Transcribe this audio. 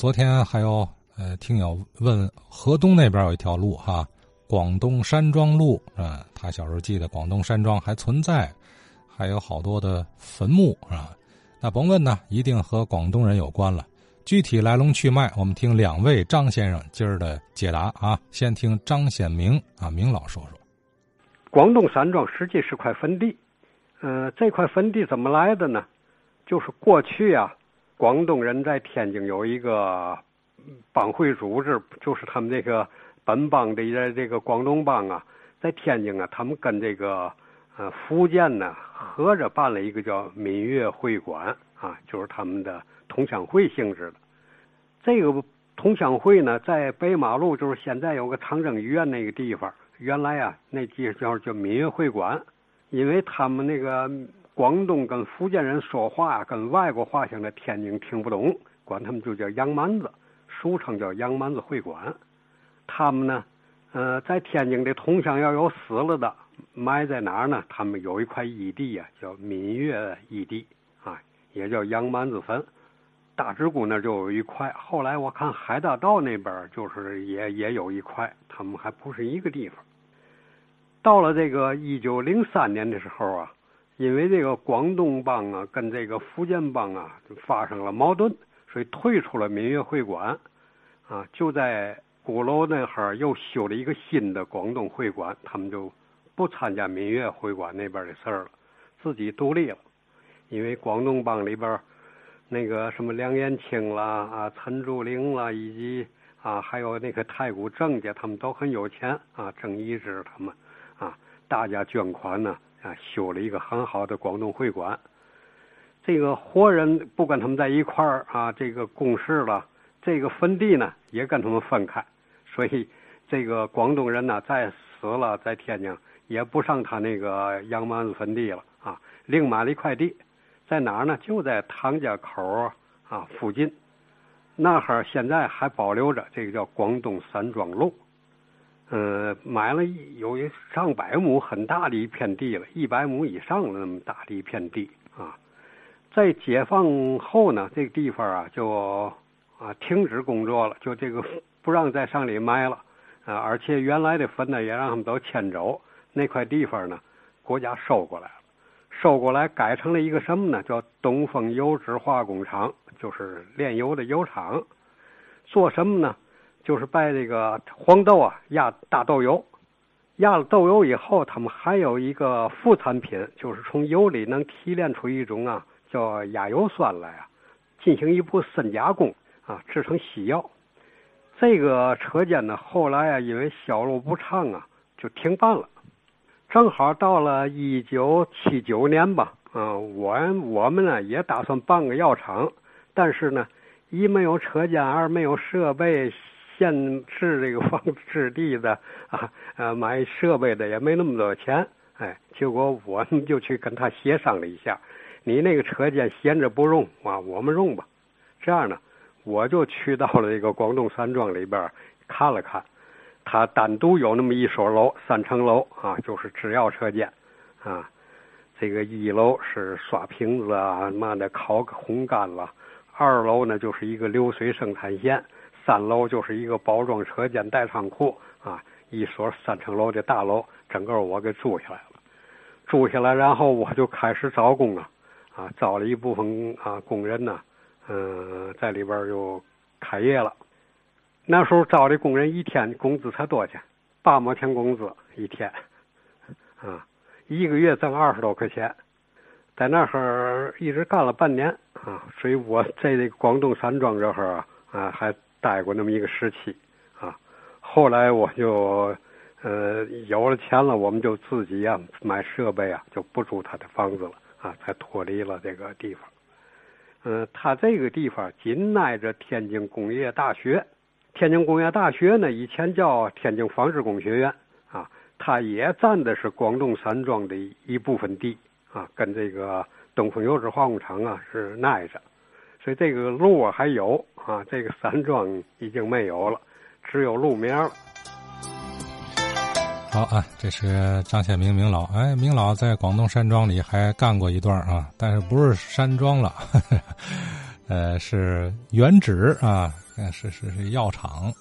昨天还有呃听友问河东那边有一条路哈，广东山庄路啊，他小时候记得广东山庄还存在，还有好多的坟墓啊。那甭问呢，一定和广东人有关了。具体来龙去脉，我们听两位张先生今儿的解答啊。先听张显明啊，明老说说。广东山庄实际是块坟地，呃，这块坟地怎么来的呢？就是过去啊，广东人在天津有一个帮会组织，就是他们这个本帮的这个广东帮啊，在天津啊，他们跟这个呃福建呢合着办了一个叫闽粤会馆啊，就是他们的同乡会性质的。这个同乡会呢，在北马路，就是现在有个长征医院那个地方。原来啊，那地方叫闽粤会馆，因为他们那个广东跟福建人说话跟外国话像在天津听不懂，管他们就叫洋蛮子，俗称叫洋蛮子会馆。他们呢，呃，在天津的同乡要有死了的，埋在哪儿呢？他们有一块异地呀，叫闽粤异地啊，也叫洋蛮子坟。大直沽那就有一块，后来我看海大道那边就是也也有一块，他们还不是一个地方。到了这个一九零三年的时候啊，因为这个广东帮啊跟这个福建帮啊发生了矛盾，所以退出了闽粤会馆，啊，就在鼓楼那哈又修了一个新的广东会馆，他们就不参加闽粤会馆那边的事儿了，自己独立了。因为广东帮里边那个什么梁延清啦啊陈竹林啦，以及啊还有那个太古郑家，他们都很有钱啊，郑一之他们。啊，大家捐款呢，啊修了一个很好的广东会馆。这个活人不跟他们在一块儿啊，这个共事了。这个坟地呢，也跟他们分开。所以，这个广东人呢，在死了，在天津也不上他那个杨蛮子坟地了啊，另买了一块地，在哪儿呢？就在唐家口啊附近。那哈现在还保留着，这个叫广东山庄路。呃，买了有一上百亩很大的一片地了，一百亩以上的那么大的一片地啊。在解放后呢，这个地方啊就啊停止工作了，就这个不让再上里埋了啊。而且原来的坟呢也让他们都迁走，那块地方呢国家收过来了，收过来改成了一个什么呢？叫东风油脂化工厂，就是炼油的油厂。做什么呢？就是把这个黄豆啊压大豆油，压了豆油以后，他们还有一个副产品，就是从油里能提炼出一种啊叫亚油酸来啊，进行一步深加工啊，制成西药。这个车间呢，后来啊因为销路不畅啊，就停办了。正好到了一九七九年吧，嗯，我我们呢也打算办个药厂，但是呢，一没有车间，二没有设备。限制这个房置地的啊，呃，买设备的也没那么多钱，哎，结果我们就去跟他协商了一下，你那个车间闲着不用啊，我们用吧。这样呢，我就去到了这个广东山庄里边看了看，他单独有那么一所楼，三层楼啊，就是制药车间啊。这个一楼是刷瓶子啊，妈的烤个烘干了，二楼呢就是一个流水生产线。三楼就是一个包装车间、带仓库啊，一所三层楼的大楼，整个我给住下来了。住下来，然后我就开始招工啊，啊，招了一部分啊工人呢，嗯，在里边就开业了。那时候招的工人一天工资才多少钱？八毛钱工资一天，啊，一个月挣二十多块钱，在那儿一直干了半年啊，所以我在这个广东山庄这儿啊还。待过那么一个时期，啊，后来我就，呃，有了钱了，我们就自己啊买设备啊，就不住他的房子了，啊，才脱离了这个地方。嗯，他这个地方紧挨着天津工业大学，天津工业大学呢以前叫天津纺织工学院，啊，它也占的是广东山庄的一部分地，啊，跟这个东风油脂化工厂啊是挨着。所以这个路啊还有啊，这个山庄已经没有了，只有路名了。好啊，这是张显明明老，哎，明老在广东山庄里还干过一段啊，但是不是山庄了，呃，是原址啊，是是是药厂，